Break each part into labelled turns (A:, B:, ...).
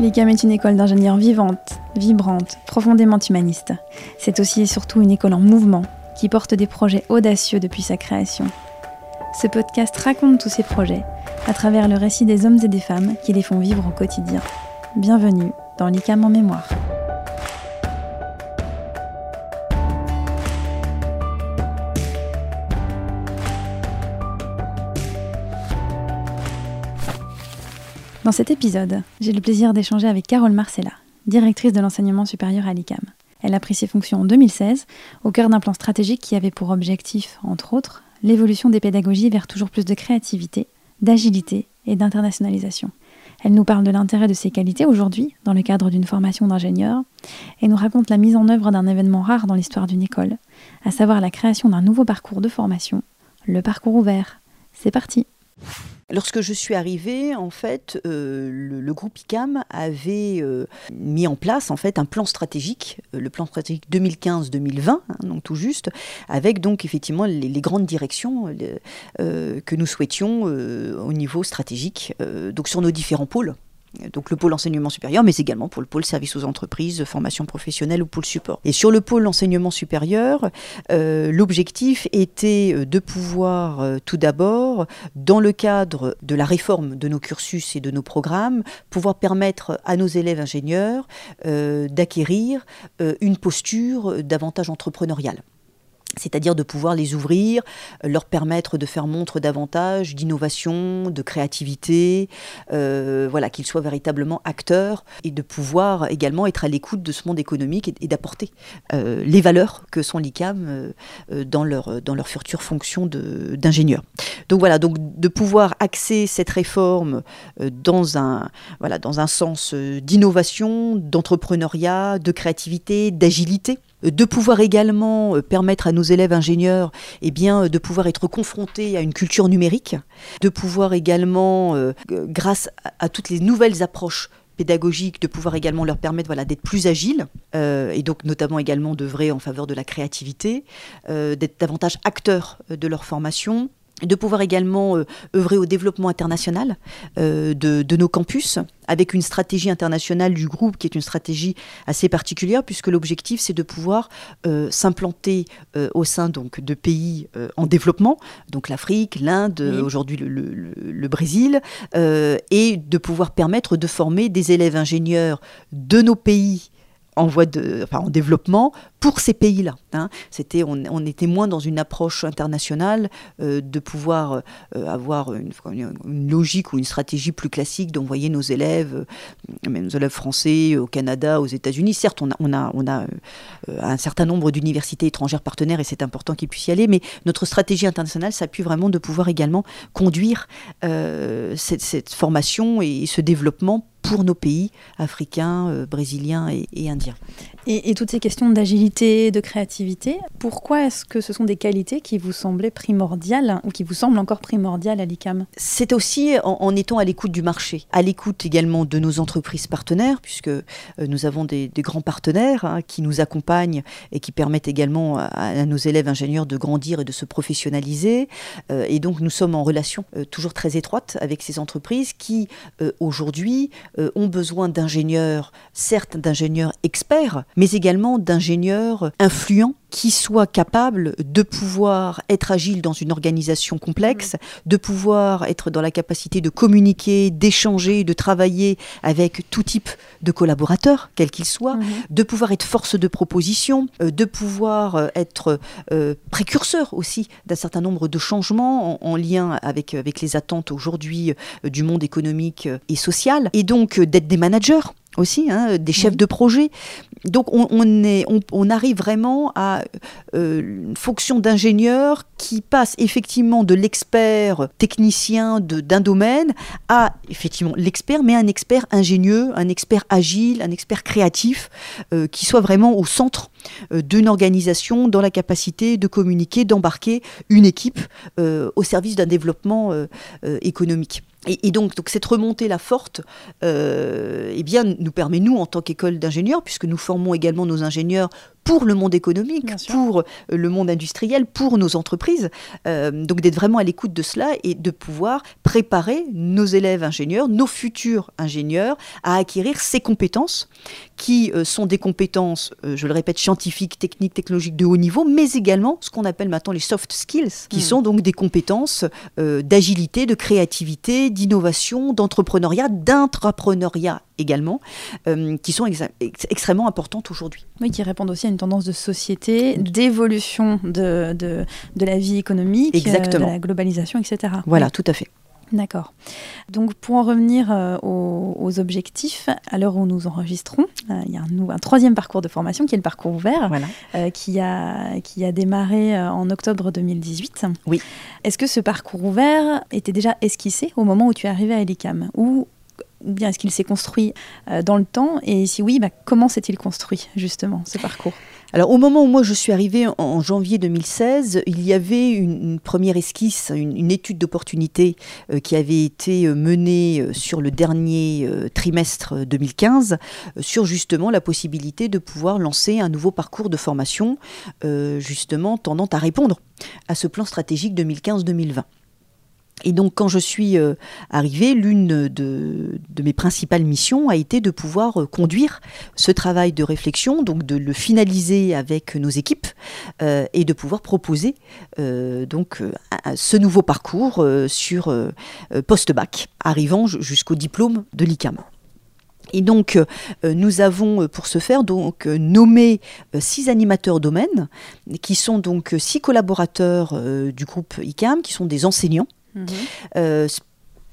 A: L'ICAM est une école d'ingénieurs vivante, vibrante, profondément humaniste. C'est aussi et surtout une école en mouvement qui porte des projets audacieux depuis sa création. Ce podcast raconte tous ces projets à travers le récit des hommes et des femmes qui les font vivre au quotidien. Bienvenue dans l'ICAM en mémoire. Dans cet épisode, j'ai le plaisir d'échanger avec Carole Marcella, directrice de l'enseignement supérieur à l'ICAM. Elle a pris ses fonctions en 2016, au cœur d'un plan stratégique qui avait pour objectif, entre autres, l'évolution des pédagogies vers toujours plus de créativité, d'agilité et d'internationalisation. Elle nous parle de l'intérêt de ces qualités aujourd'hui dans le cadre d'une formation d'ingénieur et nous raconte la mise en œuvre d'un événement rare dans l'histoire d'une école, à savoir la création d'un nouveau parcours de formation, le parcours ouvert. C'est parti
B: Lorsque je suis arrivée, en fait, euh, le, groupe ICAM avait euh, mis en place un plan stratégique, euh, le plan stratégique 2015-2020, hein, donc tout juste, avec donc effectivement les, les grandes directions que nous souhaitions au niveau stratégique, donc sur nos différents pôles donc le pôle enseignement supérieur, mais également pour le pôle service aux entreprises, formation professionnelle ou pôle support. Et sur le pôle enseignement supérieur, euh, l'objectif était euh, de pouvoir euh, tout d'abord, dans le cadre de la réforme de nos cursus et de nos programmes, pouvoir permettre à nos élèves ingénieurs d'acquérir une posture davantage entrepreneuriale c'est-à-dire de pouvoir les ouvrir, euh, leur permettre de faire montre davantage d'innovation, de créativité, euh, voilà, qu'ils soient véritablement acteurs et de pouvoir également être à l'écoute de ce monde économique et, d'apporter euh, les valeurs que sont l'ICAM dans, leur, dans leur future fonction d'ingénieur. Donc voilà, donc de pouvoir axer cette réforme dans un, voilà, dans un sens d'innovation, d'entrepreneuriat, de créativité, d'agilité de pouvoir également euh, permettre à nos élèves ingénieurs eh bien, de pouvoir être confrontés à une culture numérique, de pouvoir également, euh, grâce à, toutes les nouvelles approches pédagogiques, de pouvoir également leur permettre voilà, d'être plus agiles, euh, et donc notamment également d'œuvrer en faveur de la créativité, d'être davantage acteurs de leur formation, de pouvoir également euh, œuvrer au développement international euh, de, nos campus avec une stratégie internationale du groupe qui est une stratégie assez particulière puisque l'objectif c'est de pouvoir euh, s'implanter au sein donc de pays en développement donc l'Afrique, l'Inde, aujourd'hui le, le, Brésil et de pouvoir permettre de former des élèves ingénieurs de nos pays en voie de, en développement pour ces pays-là. Hein. C'était, on, était moins dans une approche internationale euh, de pouvoir euh, avoir une, logique ou une stratégie plus classique d'envoyer nos élèves, euh, même nos élèves français au Canada, aux États-Unis. Certes, on a, on a, un certain nombre d'universités étrangères partenaires et c'est important qu'ils puissent y aller, mais notre stratégie internationale s'appuie vraiment de pouvoir également conduire cette formation et ce développement pour nos pays africains, euh, brésiliens et, indiens.
A: Et, toutes ces questions d'agilité, de créativité, pourquoi est-ce que ce sont des qualités qui vous semblaient primordiales ou qui vous semblent encore primordiales à l'ICAM?
B: C'est aussi en, étant à l'écoute du marché, à l'écoute également de nos entreprises partenaires, puisque euh, nous avons des, grands partenaires hein, qui nous accompagnent et qui permettent également à, nos élèves ingénieurs de grandir et de se professionnaliser. Euh, et donc nous sommes en relation toujours très étroite avec ces entreprises qui aujourd'hui euh, ont besoin d'ingénieurs, certes d'ingénieurs experts, mais également d'ingénieurs influents qui soient capables de pouvoir être agiles dans une organisation complexe, de pouvoir être dans la capacité de communiquer, d'échanger, de travailler avec tout type de collaborateurs, quels qu'ils soient, mhm. de pouvoir être force de proposition, euh, de pouvoir euh, être précurseur aussi d'un certain nombre de changements en, lien avec, avec les attentes aujourd'hui du monde économique et social. Et donc, euh, d'être des managers aussi, hein, des chefs de projet. Donc on, est, on, arrive vraiment à euh, une fonction d'ingénieur qui passe effectivement de l'expert technicien d'un domaine à effectivement l'expert, mais un expert ingénieux, un expert agile, un expert créatif, euh, qui soit vraiment au centre d'une organisation dans la capacité de communiquer, d'embarquer une équipe au service d'un développement économique. Et, donc, donc, cette remontée la forte, euh, eh bien, nous permet nous en tant qu'école d'ingénieurs, puisque nous formons également nos ingénieurs pour le monde économique, pour le monde industriel, pour nos entreprises, euh, donc d'être vraiment à l'écoute de cela et de pouvoir préparer nos élèves ingénieurs, nos futurs ingénieurs, à acquérir ces compétences qui euh, sont des compétences, euh, je le répète, scientifiques, techniques, technologiques de haut niveau, mais également ce qu'on appelle maintenant les soft skills, qui hmm. sont donc des compétences euh, d'agilité, de créativité, d'innovation, d'entrepreneuriat, d'intrapreneuriat également, qui sont extrêmement importantes aujourd'hui.
A: Oui, qui répondent aussi à une tendance de société, d'évolution de, de, de, la vie économique, de la globalisation, etc.
B: Voilà, tout à fait.
A: D'accord. Donc pour en revenir euh, aux, objectifs, à l'heure où nous enregistrons, euh, il y a un, un, troisième parcours de formation qui est le parcours ouvert, euh, qui, a, qui a démarré en octobre 2018.
B: Oui.
A: Est-ce que ce parcours ouvert était déjà esquissé au moment où tu es arrivé à Elicam ou bien est-ce qu'il s'est construit dans le temps? Et si oui, bah, comment s'est-il construit justement ce parcours?
B: Alors au moment où moi je suis arrivée en janvier 2016, il y avait une, première esquisse, une, étude d'opportunité euh, qui avait été euh, menée euh, sur le dernier trimestre 2015 sur justement la possibilité de pouvoir lancer un nouveau parcours de formation justement tendant à répondre à ce plan stratégique 2015-2020. Et donc, quand je suis euh, arrivée, l'une de, mes principales missions a été de pouvoir euh, conduire ce travail de réflexion, donc de le finaliser avec nos équipes euh, et de pouvoir proposer donc ce nouveau parcours sur post-bac, arrivant jusqu'au diplôme de l'ICAM. Et donc, nous avons pour ce faire donc nommé six animateurs domaines, qui sont donc six collaborateurs du groupe ICAM, qui sont des enseignants euh,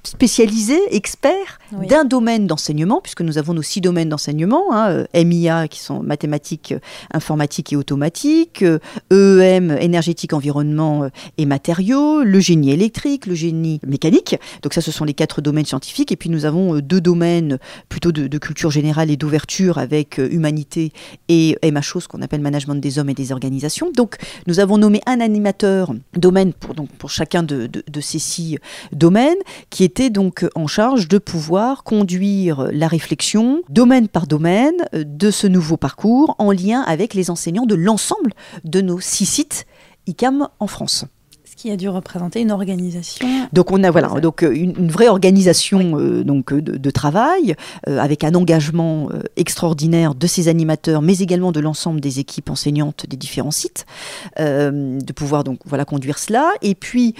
B: spécialisé, expert d'un domaine d'enseignement, puisque nous avons nos six domaines d'enseignement, hein, euh, MIA qui sont mathématiques, euh, informatique et automatique, EEM, énergétique, environnement et matériaux, le génie électrique, le génie mécanique. Donc ça, ce sont les quatre domaines scientifiques. Et puis nous avons deux domaines plutôt de, culture générale et d'ouverture avec humanité et MHO, ce qu'on appelle management des hommes et des organisations. Donc nous avons nommé un animateur domaine pour, donc, pour chacun de, de ces six domaines qui est donc en charge de pouvoir conduire la réflexion, domaine par domaine, euh, de ce nouveau parcours en lien avec les enseignants de l'ensemble de nos six sites ICAM en France
A: qui a dû représenter une organisation.
B: Donc on a voilà donc euh, une, vraie organisation euh, donc de, travail avec un engagement extraordinaire de ces animateurs, mais également de l'ensemble des équipes enseignantes des différents sites, de pouvoir donc voilà conduire cela, et puis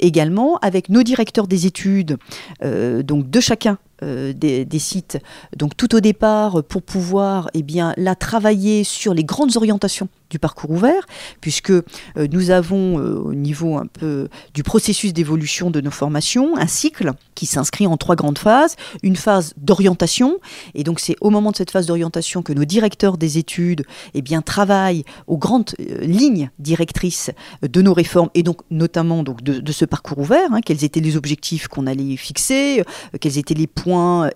B: également avec nos directeurs des études, donc de chacun des, des, sites, donc tout au départ pour pouvoir eh bien là travailler sur les grandes orientations du parcours ouvert, puisque euh, nous avons euh, au niveau un peu du processus d'évolution de nos formations un cycle qui s'inscrit en trois grandes phases. Une phase d'orientation, et donc c'est au moment de cette phase d'orientation que nos directeurs des études eh bien, travaillent aux grandes euh, lignes directrices de nos réformes, et donc notamment donc, de, ce parcours ouvert, hein, quels étaient les objectifs qu'on allait fixer, quels étaient les points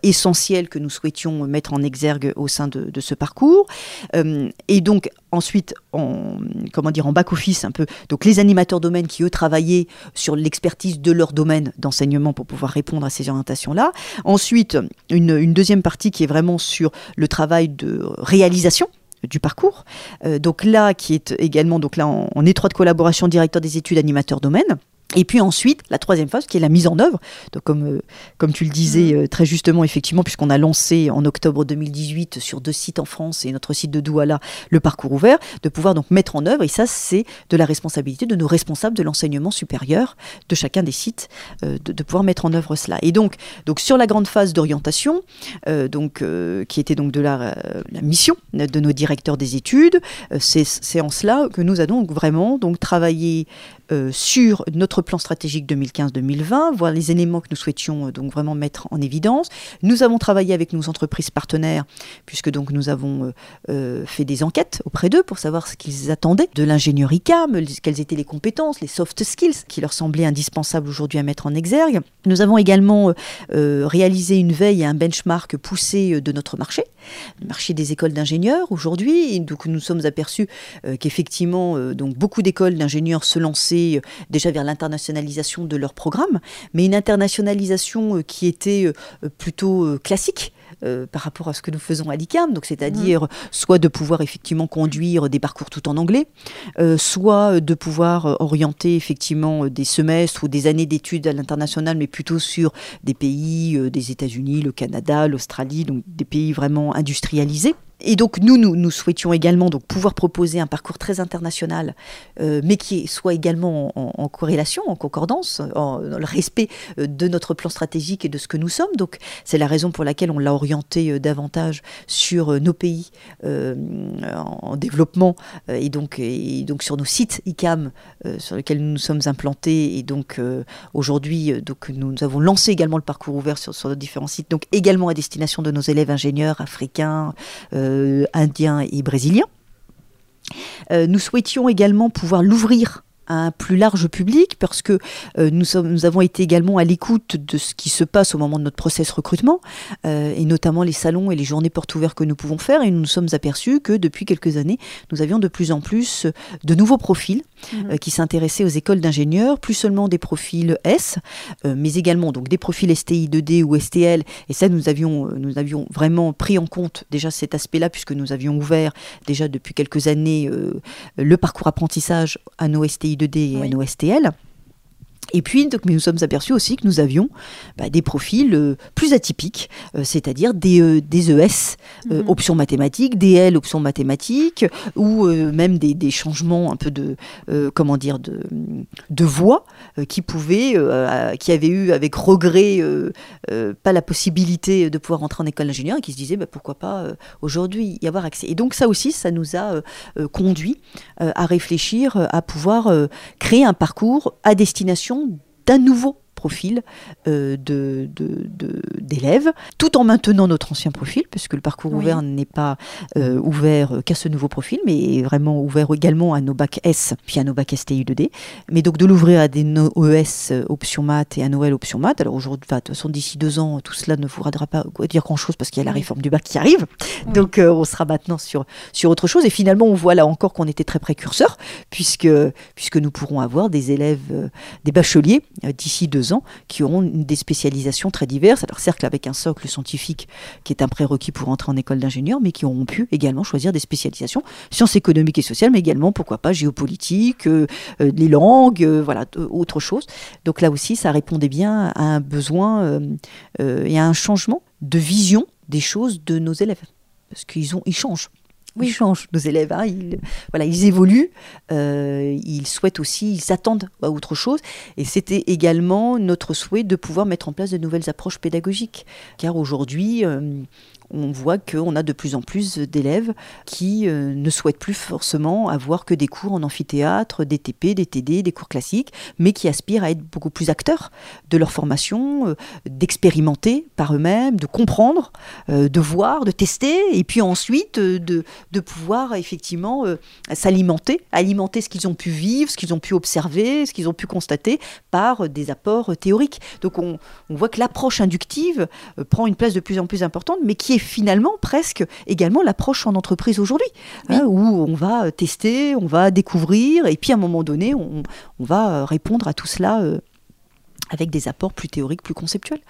B: essentiels que nous souhaitions mettre en exergue au sein de, ce parcours. et donc ensuite en comment dire en back office un peu donc les animateurs domaines qui eux travaillaient sur l'expertise de leur domaine d'enseignement pour pouvoir répondre à ces orientations là ensuite une, deuxième partie qui est vraiment sur le travail de réalisation du parcours. Euh, donc là, qui est également donc là en, en étroite collaboration directeur des études animateurs domaine. Et puis ensuite, la troisième phase, qui est la mise en œuvre. Donc, comme, euh, comme tu le disais mm. euh, très justement, effectivement, puisqu'on a lancé en octobre 2018 sur deux sites en France et notre site de Douala le parcours ouvert, de pouvoir donc mettre en œuvre. Et ça, c'est de la responsabilité de nos responsables de l'enseignement supérieur de chacun des sites, euh, de, pouvoir mettre en œuvre cela. Et donc, donc sur la grande phase d'orientation, donc qui était donc de la, la, mission de nos directeurs des études, c'est en cela que nous allons vraiment donc travailler euh, sur notre plan stratégique 2015-2020, voir les éléments que nous souhaitions euh, donc vraiment mettre en évidence. Nous avons travaillé avec nos entreprises partenaires, puisque donc nous avons euh, fait des enquêtes auprès d'eux pour savoir ce qu'ils attendaient de l'ingénierie ICAM, quelles étaient les compétences, les soft skills qui leur semblaient indispensables aujourd'hui à mettre en exergue. Nous avons également réalisé une veille et un benchmark poussé de notre marché, le marché des écoles d'ingénieurs aujourd'hui. Donc nous sommes aperçus qu'effectivement donc beaucoup d'écoles d'ingénieurs se lançaient euh, déjà vers l'internationalisation de leur programme, mais une internationalisation euh, qui était euh, plutôt classique par rapport à ce que nous faisons à l'ICAM, donc c'est-à-dire mhm. soit de pouvoir effectivement conduire des parcours tout en anglais, soit de pouvoir orienter effectivement des semestres ou des années d'études à l'international, mais plutôt sur des pays des États-Unis, le Canada, l'Australie, donc des pays vraiment industrialisés. Et donc nous, nous, nous, souhaitions également donc pouvoir proposer un parcours très international, euh, mais qui soit également en, corrélation, en concordance, en, dans le respect euh, de notre plan stratégique et de ce que nous sommes. Donc c'est la raison pour laquelle on l'a orienté euh, davantage sur nos pays en, développement et donc, et donc sur nos sites ICAM sur lesquels nous nous sommes implantés. Et donc aujourd'hui, donc nous, avons lancé également le parcours ouvert sur, nos différents sites, donc également à destination de nos élèves ingénieurs africains. Euh, indiens et brésiliens. Euh, nous souhaitions également pouvoir l'ouvrir un plus large public parce que euh, nous, sommes, nous avons été également à l'écoute de ce qui se passe au moment de notre process recrutement euh, et notamment les salons et les journées portes ouvertes que nous pouvons faire et nous nous sommes aperçus que depuis quelques années nous avions de plus en plus de nouveaux profils mhm. euh, qui s'intéressaient aux écoles d'ingénieurs, plus seulement des profils S, mais également donc des profils STI 2D ou STL et ça nous avions, nous avions vraiment pris en compte déjà cet aspect-là puisque nous avions ouvert déjà depuis quelques années le parcours apprentissage à nos STI 2D et OSTL. Et puis, donc, mais nous sommes aperçus aussi que nous avions bah, des profils euh, plus atypiques, euh, c'est-à-dire des, euh, des ES, mhm. options mathématiques, des L, options mathématiques, ou même des, des, changements un peu de, comment dire, de, de voix qui pouvaient, qui avaient eu avec regret pas la possibilité de pouvoir entrer en école d'ingénieur et qui se disaient bah, pourquoi pas aujourd'hui y avoir accès. Et donc ça aussi, ça nous a conduit à réfléchir à pouvoir créer un parcours à destination d'un nouveau profil euh, de, d'élèves, tout en maintenant notre ancien profil, puisque le parcours ouvert n'est pas euh, ouvert qu'à ce nouveau profil, mais vraiment ouvert également à nos bacs S, puis à nos bacs STI 2D. Mais donc de l'ouvrir à des ES euh, option maths et à Noël option maths. Alors aujourd'hui, de toute façon, d'ici deux ans, tout cela ne vous radera pas dire grand-chose parce qu'il y a la réforme du bac qui arrive. Donc on sera maintenant sur, sur autre chose. Et finalement, on voit là encore qu'on était très précurseur, puisque, puisque nous pourrons avoir des élèves, des bacheliers, d'ici deux qui auront des spécialisations très diverses. Alors certes avec un socle scientifique qui est un prérequis pour entrer en école d'ingénieur, mais qui auront pu également choisir des spécialisations sciences économiques et sociales, mais également pourquoi pas géopolitique, euh, euh, les langues, euh, voilà, autre chose. Donc là aussi, ça répondait bien à un besoin et à un changement de vision des choses de nos élèves, parce qu'ils ont, ils changent. Ils changent, nos élèves. Hein, ils, voilà, ils évoluent, euh, ils souhaitent aussi, ils s'attendent à autre chose. Et c'était également notre souhait de pouvoir mettre en place de nouvelles approches pédagogiques. Car aujourd'hui, euh, on voit qu'on a de plus en plus d'élèves qui euh, ne souhaitent plus forcément avoir que des cours en amphithéâtre, des TP, des TD, des cours classiques, mais qui aspirent à être beaucoup plus acteurs de leur formation, euh, d'expérimenter par eux-mêmes, de comprendre, euh, de voir, de tester, et puis ensuite de, pouvoir effectivement s'alimenter, alimenter ce qu'ils ont pu vivre, ce qu'ils ont pu observer, ce qu'ils ont pu constater par des apports théoriques. Donc on, on voit que l'approche inductive prend une place de plus en plus importante, mais qui est finalement presque également l'approche en entreprise aujourd'hui, hein, où on va tester, on va découvrir, et puis à un moment donné, on, va répondre à tout cela. Euh, avec des apports plus théoriques, plus conceptuels.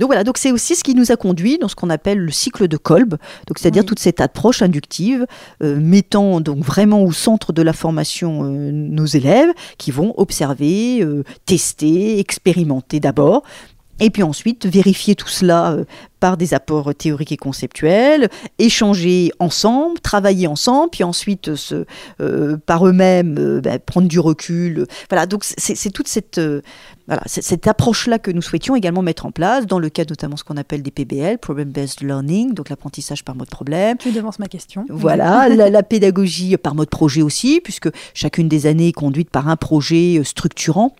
B: Donc voilà, donc c'est aussi ce qui nous a conduit dans ce qu'on appelle le cycle de Kolb, donc c'est-à-dire toute cette approche inductive, euh, mettant donc vraiment au centre de la formation euh, nos élèves qui vont observer, tester, expérimenter d'abord, et puis ensuite, vérifier tout cela euh, par des apports théoriques et conceptuels, échanger ensemble, travailler ensemble, puis ensuite se, euh, par eux-mêmes euh, ben, prendre du recul. Voilà, donc c'est toute cette, voilà, cette approche-là que nous souhaitions également mettre en place, dans le cadre notamment ce qu'on appelle des PBL, Problem-Based Learning, donc l'apprentissage par mode problème.
A: Tu devances ma question.
B: Voilà, la, la, pédagogie par mode projet aussi, puisque chacune des années est conduite par un projet structurant.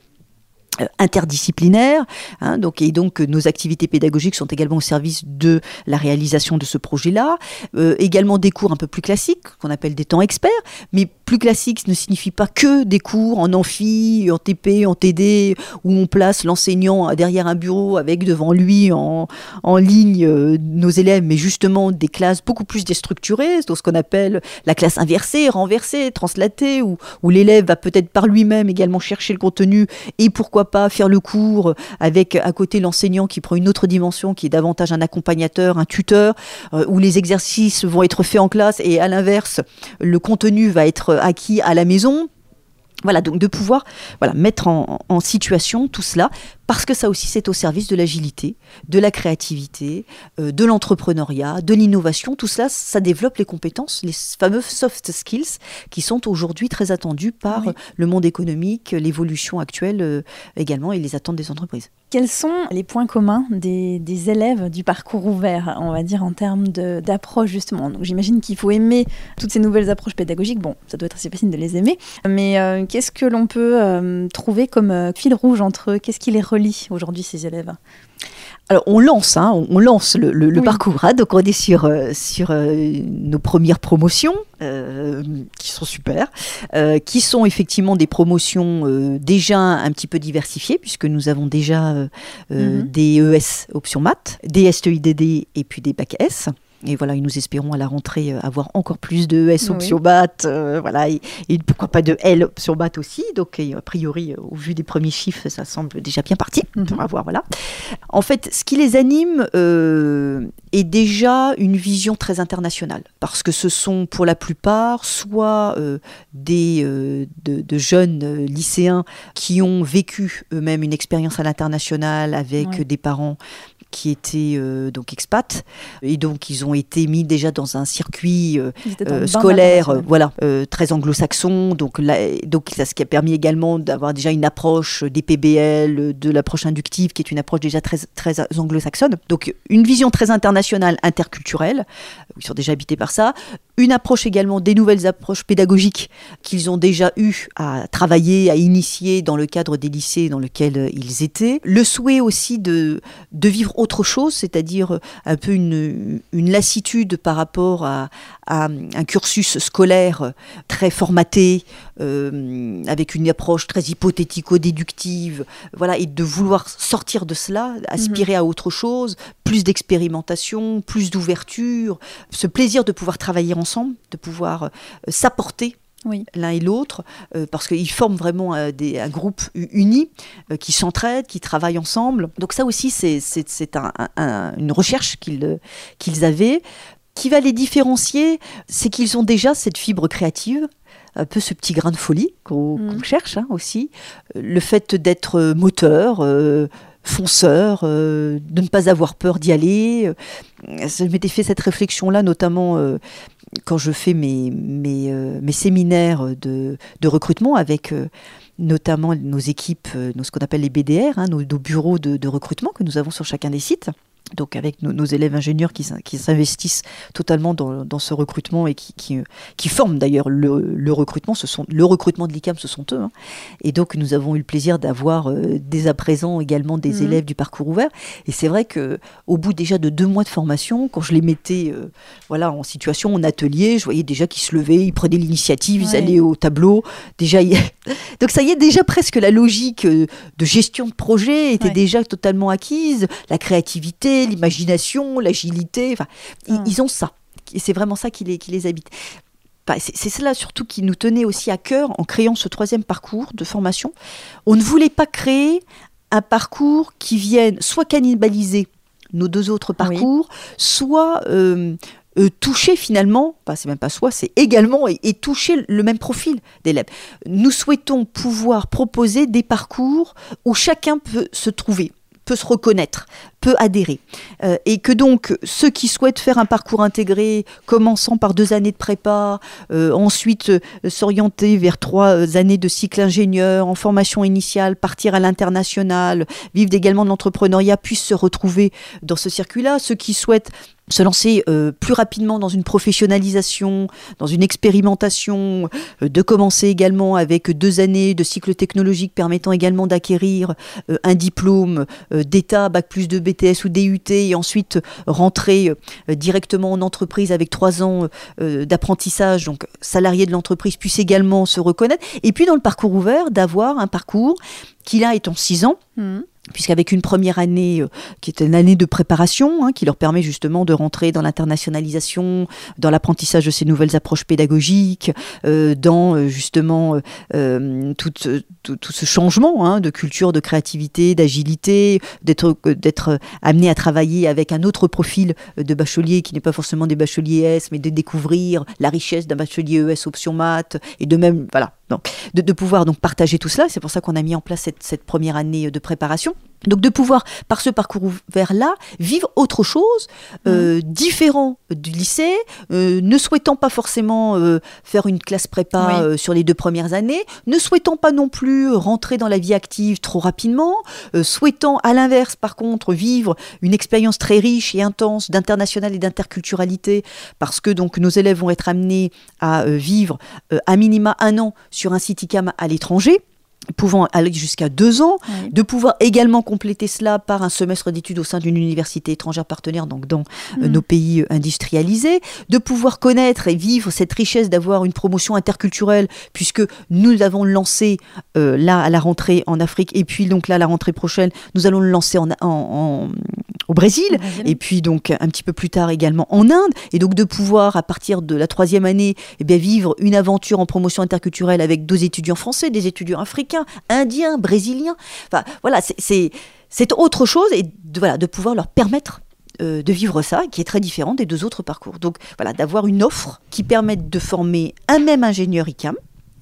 B: Euh, interdisciplinaire. Hein, donc, et donc, nos activités pédagogiques sont également au service de la réalisation de ce projet-là. Euh, également des cours un peu plus classiques, qu'on appelle des temps experts, mais plus classique ne signifie pas que des cours en amphi, en TP, en TD, où on place l'enseignant derrière un bureau avec devant lui en, ligne euh, nos élèves, mais justement des classes beaucoup plus déstructurées, ce qu'on appelle la classe inversée, renversée, translatée, où, où l'élève va peut-être par lui-même également chercher le contenu et pourquoi pas faire le cours avec à côté l'enseignant qui prend une autre dimension, qui est davantage un accompagnateur, un tuteur, euh, où les exercices vont être faits en classe et à l'inverse, le contenu va être acquis à la maison. Voilà, donc de pouvoir voilà, mettre en, en situation tout cela parce que ça aussi c'est au service de l'agilité, de la créativité, euh, de l'entrepreneuriat, de l'innovation. Tout cela, ça développe les compétences, les fameux soft skills qui sont aujourd'hui très attendus par le monde économique, l'évolution actuelle euh, également et les attentes des entreprises.
A: Quels sont les points communs des, élèves du parcours ouvert, on va dire en termes d'approche justement? Donc j'imagine qu'il faut aimer toutes ces nouvelles approches pédagogiques. Bon, ça doit être assez facile de les aimer, mais euh, qu'est-ce que l'on peut trouver comme fil rouge entre eux? Qu'est-ce qui les aujourd'hui ces élèves
B: alors on lance, hein, on lance le, parcours, hein, donc on est sur, euh, sur euh, nos premières promotions euh, qui sont super, qui sont effectivement des promotions déjà un petit peu diversifiées puisque nous avons déjà mhm. des ES option maths, des STIDD et puis des bac S. Et voilà, nous espérons à la rentrée euh, avoir encore plus de S option BAT, euh, voilà, et, pourquoi pas de L option BAT aussi. Donc, a priori, euh, au vu des premiers chiffres, ça semble déjà bien parti. Mhm. On va voir, voilà. En fait, ce qui les anime est déjà une vision très internationale, parce que ce sont pour la plupart soit des de, jeunes lycéens qui ont vécu eux-mêmes une expérience à l'international avec des parents qui étaient donc expats et donc ils ont été mis déjà dans un circuit euh, euh, scolaire voilà très anglo-saxon. Donc donc ça ce qui a permis également d'avoir déjà une approche des PBL de l'approche inductive qui est une approche déjà très très anglo-saxonne. Donc une vision très internationale interculturelle. Ils sont déjà habités par ça une approche également des nouvelles approches pédagogiques qu'ils ont déjà eu à travailler, à initier dans le cadre des lycées dans lesquels ils étaient. Le souhait aussi de, vivre autre chose, c'est-à-dire un peu une, lassitude par rapport à, un cursus scolaire très formaté, euh, avec une approche très hypothético-déductive, voilà, et de vouloir sortir de cela, aspirer à autre chose, plus d'expérimentation, plus d'ouverture, ce plaisir de pouvoir travailler ensemble, de pouvoir euh, s'apporter l'un et l'autre, euh, parce qu'ils forment vraiment euh, des, un groupe uni euh, qui s'entraide, qui travaille ensemble. Donc ça aussi, c'est un, une recherche qu'ils qu'ils avaient. Qui va les différencier, c'est qu'ils ont déjà cette fibre créative, un peu ce petit grain de folie qu'on mm. cherche hein, aussi, le fait d'être moteur, fonceur, de ne pas avoir peur d'y aller. Je m'étais fait cette réflexion-là, notamment quand je fais mes, mes, euh, mes séminaires de, de, recrutement avec euh, notamment nos équipes, euh, nos, ce qu'on appelle les BDR, hein, nos, nos, bureaux de, de, recrutement que nous avons sur chacun des sites, donc avec nos, élèves ingénieurs qui, s'investissent totalement dans, ce recrutement et qui, qui, forment d'ailleurs le, recrutement, ce sont, le recrutement de l'ICAM, ce sont eux. Hein. Et donc nous avons eu le plaisir d'avoir euh, dès à présent également des mhm. élèves du parcours ouvert. Et c'est vrai que au bout déjà de deux mois de formation, quand je les mettais euh, voilà, en situation, en atelier, je voyais déjà qu'ils se levaient, ils prenaient l'initiative, ils allaient au tableau. Déjà, donc ça y est, déjà presque la logique euh, de gestion de projet était déjà totalement acquise, la créativité l'imagination, l'agilité. Enfin, ah. ils, ont ça. Et c'est vraiment ça qui les, qui les habite. C'est cela surtout qui nous tenait aussi à cœur en créant ce troisième parcours de formation. On ne voulait pas créer un parcours qui vienne soit cannibaliser nos deux autres parcours, soit euh, euh, toucher finalement, pas c'est même pas soit, c'est également et, toucher le même profil d'élèves. Nous souhaitons pouvoir proposer des parcours où chacun peut se trouver peut se reconnaître, peut adhérer. Euh, et que donc ceux qui souhaitent faire un parcours intégré, commençant par deux années de prépa, euh, ensuite euh, s'orienter vers trois années de cycle ingénieur, en formation initiale, partir à l'international, vivre également de l'entrepreneuriat, puissent se retrouver dans ce circuit-là. Ceux qui souhaitent se lancer euh, plus rapidement dans une professionnalisation, dans une expérimentation, euh, de commencer également avec deux années de cycle technologique permettant également d'acquérir euh, un diplôme d'État, Bac plus 2B BTS ou DUT et ensuite rentrer directement en entreprise avec trois ans d'apprentissage, donc salarié de l'entreprise, puisse également se reconnaître. Et puis dans le parcours ouvert, d'avoir un parcours qui là est en six ans. Mmh puisqu'avec une première année euh, qui est une année de préparation, hein, qui leur permet justement de rentrer dans l'internationalisation, dans l'apprentissage de ces nouvelles approches pédagogiques, euh, dans euh, justement tout, tout, ce changement hein, de culture, de créativité, d'agilité, d'être d'être amené à travailler avec un autre profil de bachelier qui n'est pas forcément des bacheliers S, mais de découvrir la richesse d'un bachelier ES option maths et de même voilà donc, de, pouvoir donc partager tout cela, c'est pour ça qu'on a mis en place cette, cette première année de préparation. Donc de pouvoir, par ce parcours ouvert-là, vivre autre chose, euh, mmh. différent du lycée, euh, ne souhaitant pas forcément euh, faire une classe prépa sur les deux premières années, ne souhaitant pas non plus rentrer dans la vie active trop rapidement, souhaitant à l'inverse par contre vivre une expérience très riche et intense d'international et d'interculturalité, parce que donc nos élèves vont être amenés à vivre à minima un an sur un site ICAM à l'étranger pouvant aller jusqu'à deux ans, de pouvoir également compléter cela par un semestre d'études au sein d'une université étrangère partenaire, donc dans euh, mm. nos pays euh, industrialisés, de pouvoir connaître et vivre cette richesse d'avoir une promotion interculturelle, puisque nous avons lancé euh, là à la rentrée en Afrique, et puis donc là à la rentrée prochaine, nous allons le lancer en, en, au Brésil, et puis donc un petit peu plus tard également en Inde, et donc de pouvoir à partir de la troisième année eh bien, vivre une aventure en promotion interculturelle avec deux étudiants français, des étudiants africains, indiens, brésiliens. Enfin voilà, c'est autre chose et de, voilà, de pouvoir leur permettre euh, de vivre ça, qui est très différent des deux autres parcours. Donc voilà, d'avoir une offre qui permette de former un même ingénieur ICAM,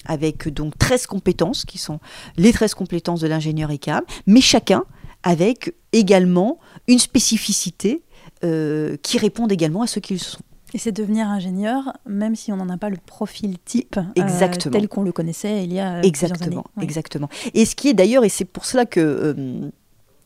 B: avec donc 13 compétences, qui sont les 13 compétences de l'ingénieur ICAM, mais chacun avec également une spécificité euh, qui répond également à ce qu'ils sont.
A: Et c'est devenir ingénieur, même si on n'en a pas le profil type euh, tel qu'on le connaissait il y a
B: exactement,
A: années.
B: Exactement. Et ce qui est d'ailleurs, et c'est pour cela que euh,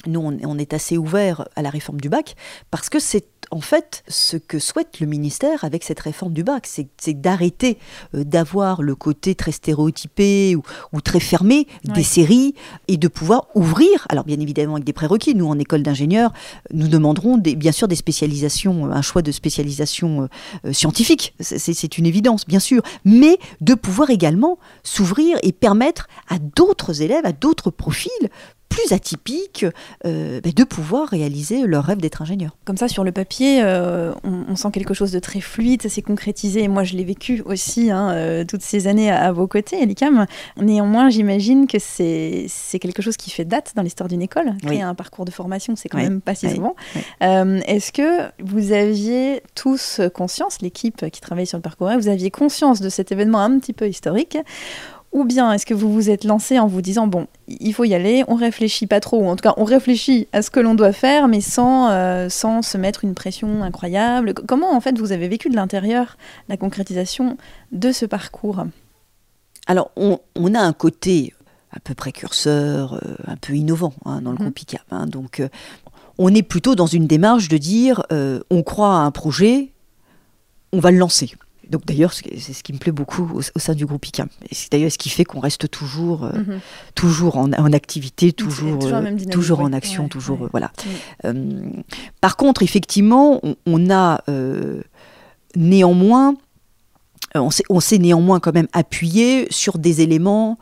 B: nous, on, est assez ouvert à la réforme du bac, parce que c'est en fait ce que souhaite le ministère avec cette réforme du bac, c'est d'arrêter euh, d'avoir le côté très stéréotypé ou, très fermé des séries et de pouvoir ouvrir, alors bien évidemment avec des prérequis, nous en école d'ingénieurs, nous demanderons des, bien sûr des spécialisations, un choix de spécialisation euh, euh, scientifique, c'est une évidence bien sûr, mais de pouvoir également s'ouvrir et permettre à d'autres élèves, à d'autres profils, plus atypiques euh, bah, de pouvoir réaliser leur rêve d'être ingénieur.
A: Comme ça, sur le papier, euh, on, sent quelque chose de très fluide, ça s'est concrétisé. Et moi, je l'ai vécu aussi hein, euh, toutes ces années à, vos côtés, Elikam. Néanmoins, j'imagine que c'est quelque chose qui fait date dans l'histoire d'une école. Créer un parcours de formation, c'est quand même pas si souvent. Est-ce que vous aviez tous conscience, l'équipe qui travaille sur le parcours, vous aviez conscience de cet événement un petit peu historique ou bien est-ce que vous vous êtes lancé en vous disant, bon, il faut y aller, on réfléchit pas trop, ou en tout cas on réfléchit à ce que l'on doit faire, mais sans, euh, sans se mettre une pression incroyable Comment en fait vous avez vécu de l'intérieur la concrétisation de ce parcours?
B: Alors on, a un côté un peu précurseur, euh, un peu innovant hein, dans le mmh. groupe ICAP. Hein. donc euh, on est plutôt dans une démarche de dire, on croit à un projet, on va le lancer. Donc d'ailleurs, c'est ce qui me plaît beaucoup au, sein du groupe ICAM. Et c'est d'ailleurs ce qui fait qu'on reste toujours, euh, mhm. toujours en, activité, toujours, toujours, euh, en action, toujours euh, voilà. par contre, effectivement, on, a néanmoins, on s'est néanmoins quand même appuyé sur des éléments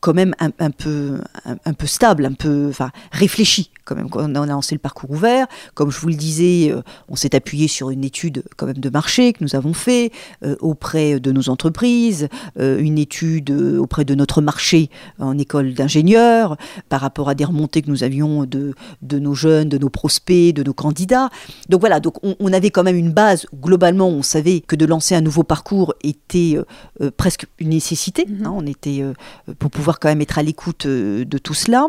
B: quand même un, peu, un, peu stable, un peu enfin, réfléchi quand même. Quand on a lancé le parcours ouvert, comme je vous le disais, euh, on s'est appuyé sur une étude quand même de marché que nous avons fait euh, auprès de nos entreprises, euh, une étude auprès de notre marché en école d'ingénieurs, par rapport à des remontées que nous avions de, de nos jeunes, de nos prospects, de nos candidats. Donc voilà, donc on, avait quand même une base. Globalement, on savait que de lancer un nouveau parcours était presque une nécessité. Mm-hmm. Hein. on était pour pouvoir quand même être à l'écoute euh, de tout cela.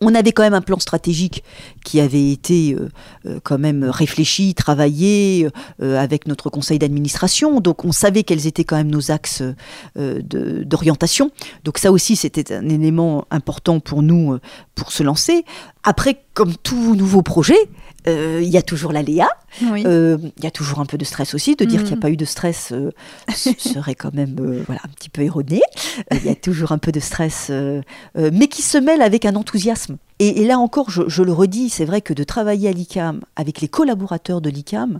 B: On avait quand même un plan stratégique qui avait été euh, euh, quand même réfléchi, travaillé avec notre conseil d'administration. Donc on savait quels étaient quand même nos axes d'orientation. Donc ça aussi c'était un élément important pour nous pour se lancer. Après, comme tout nouveau projet, euh, il y a toujours l'aléa, euh, il y a toujours un peu de stress aussi. De dire qu'il n'y a mm. pas eu de stress euh, serait quand même voilà, un petit peu erroné. Il y a toujours un peu de stress, mais qui se mêle avec un enthousiasme. Et, là encore, je, le redis, c'est vrai que de travailler à l'ICAM avec les collaborateurs de l'ICAM,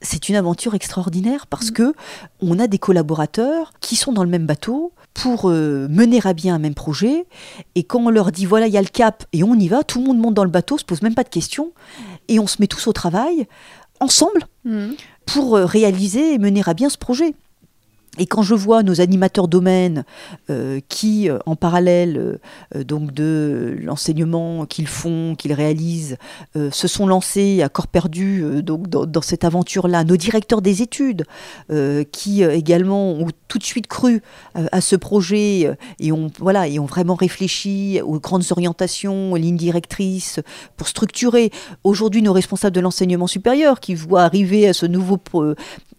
B: c'est une aventure extraordinaire parce mm. que on a des collaborateurs qui sont dans le même bateau pour euh, mener à bien un même projet. Et quand on leur dit voilà, il y a le cap et on y va, tout le monde monte dans le bateau, se pose même pas de questions et on se met tous au travail ensemble mm. pour euh, réaliser et mener à bien ce projet. Et quand je vois nos animateurs domaines euh, qui, euh, en parallèle euh, donc de l'enseignement qu'ils font, qu'ils réalisent, se sont lancés à corps perdu dans, cette aventure-là, nos directeurs des études qui également ont tout de suite cru à ce projet et ont voilà vraiment réfléchi aux grandes orientations, aux lignes directrices pour structurer. Aujourd'hui nos responsables de l'enseignement supérieur qui voient arriver à ce nouveau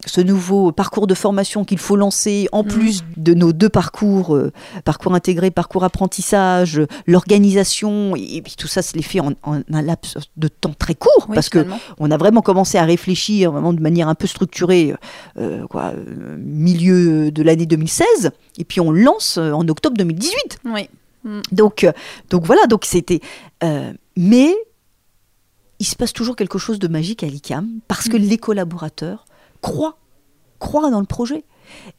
B: ce nouveau parcours de formation qu'il faut lancer, en mm. plus de nos deux parcours, euh, parcours intégré, parcours apprentissage, l'organisation, et, puis tout ça se les fait en, un laps de temps très court, parce que on a vraiment commencé à réfléchir vraiment de manière un peu structurée, euh, quoi, euh, milieu de l'année 2016, et puis on lance en octobre 2018.
A: Oui.
B: Mm. Donc, donc voilà, donc c'était. mais il se passe toujours quelque chose de magique à l'ICAM, parce que mm. les collaborateurs croit, croit dans le projet.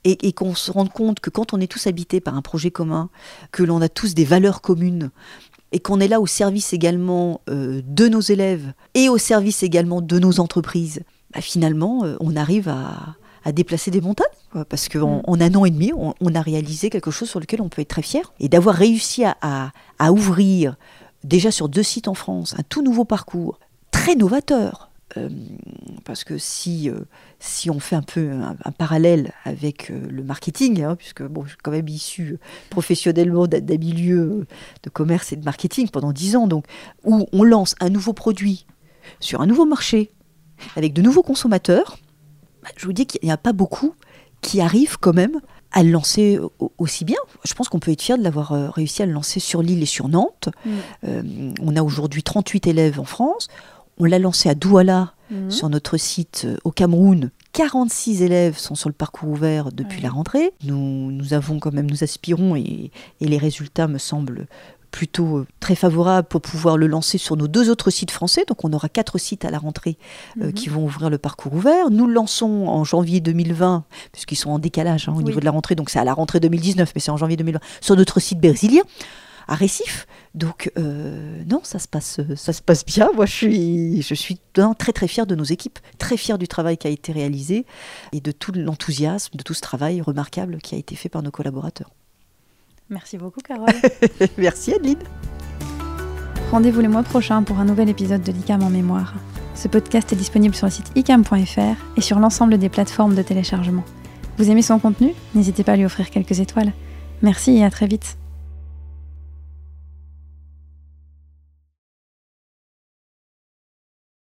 B: Et, qu'on se rende compte que quand on est tous habités par un projet commun, que l'on a tous des valeurs communes, et qu'on est là au service également euh, de nos élèves et au service également de nos entreprises, bah, finalement, euh, on arrive à, déplacer des montagnes. parce qu'en mm. un an et demi, on, a réalisé quelque chose sur lequel on peut être très fier. Et d'avoir réussi à, ouvrir, déjà sur deux sites en France, un tout nouveau parcours, très novateur, euh, parce que si, euh, si on fait un peu un, parallèle avec euh, le marketing, hein, puisque bon, je suis quand même issu professionnellement d'un milieu de commerce et de marketing pendant dix ans, donc où on lance un nouveau produit sur un nouveau marché avec de nouveaux consommateurs, bah, je vous dis qu'il n'y a pas beaucoup qui arrivent quand même à le lancer aussi bien. Je pense qu'on peut être fier de l'avoir réussi à le lancer sur Lille et sur Nantes. Mm. on a aujourd'hui 38 élèves en France. On l'a lancé à Douala, mhm. sur notre site euh, au Cameroun. 46 élèves sont sur le parcours ouvert depuis la rentrée. Nous, nous avons quand même, nous aspirons et, les résultats me semblent plutôt euh, très favorables pour pouvoir le lancer sur nos deux autres sites français. Donc on aura quatre sites à la rentrée euh, mhm. qui vont ouvrir le parcours ouvert. Nous le lançons en janvier 2020, puisqu'ils sont en décalage hein, au niveau de la rentrée, donc c'est à la rentrée 2019, mais c'est en janvier 2020, sur notre site brésilien à Récif. Donc euh, non, ça se passe, ça se passe bien. Moi, je suis, je suis très très fière de nos équipes, très fière du travail qui a été réalisé et de tout l'enthousiasme, de tout ce travail remarquable qui a été fait par nos collaborateurs.
A: Merci beaucoup, Carole.
B: Merci, Adeline.
A: Rendez-vous le mois prochain pour un nouvel épisode de l'ICAM en mémoire. Ce podcast est disponible sur le site icam.fr et sur l'ensemble des plateformes de téléchargement. Vous aimez son contenu? N'hésitez pas à lui offrir quelques étoiles. Merci et à très vite.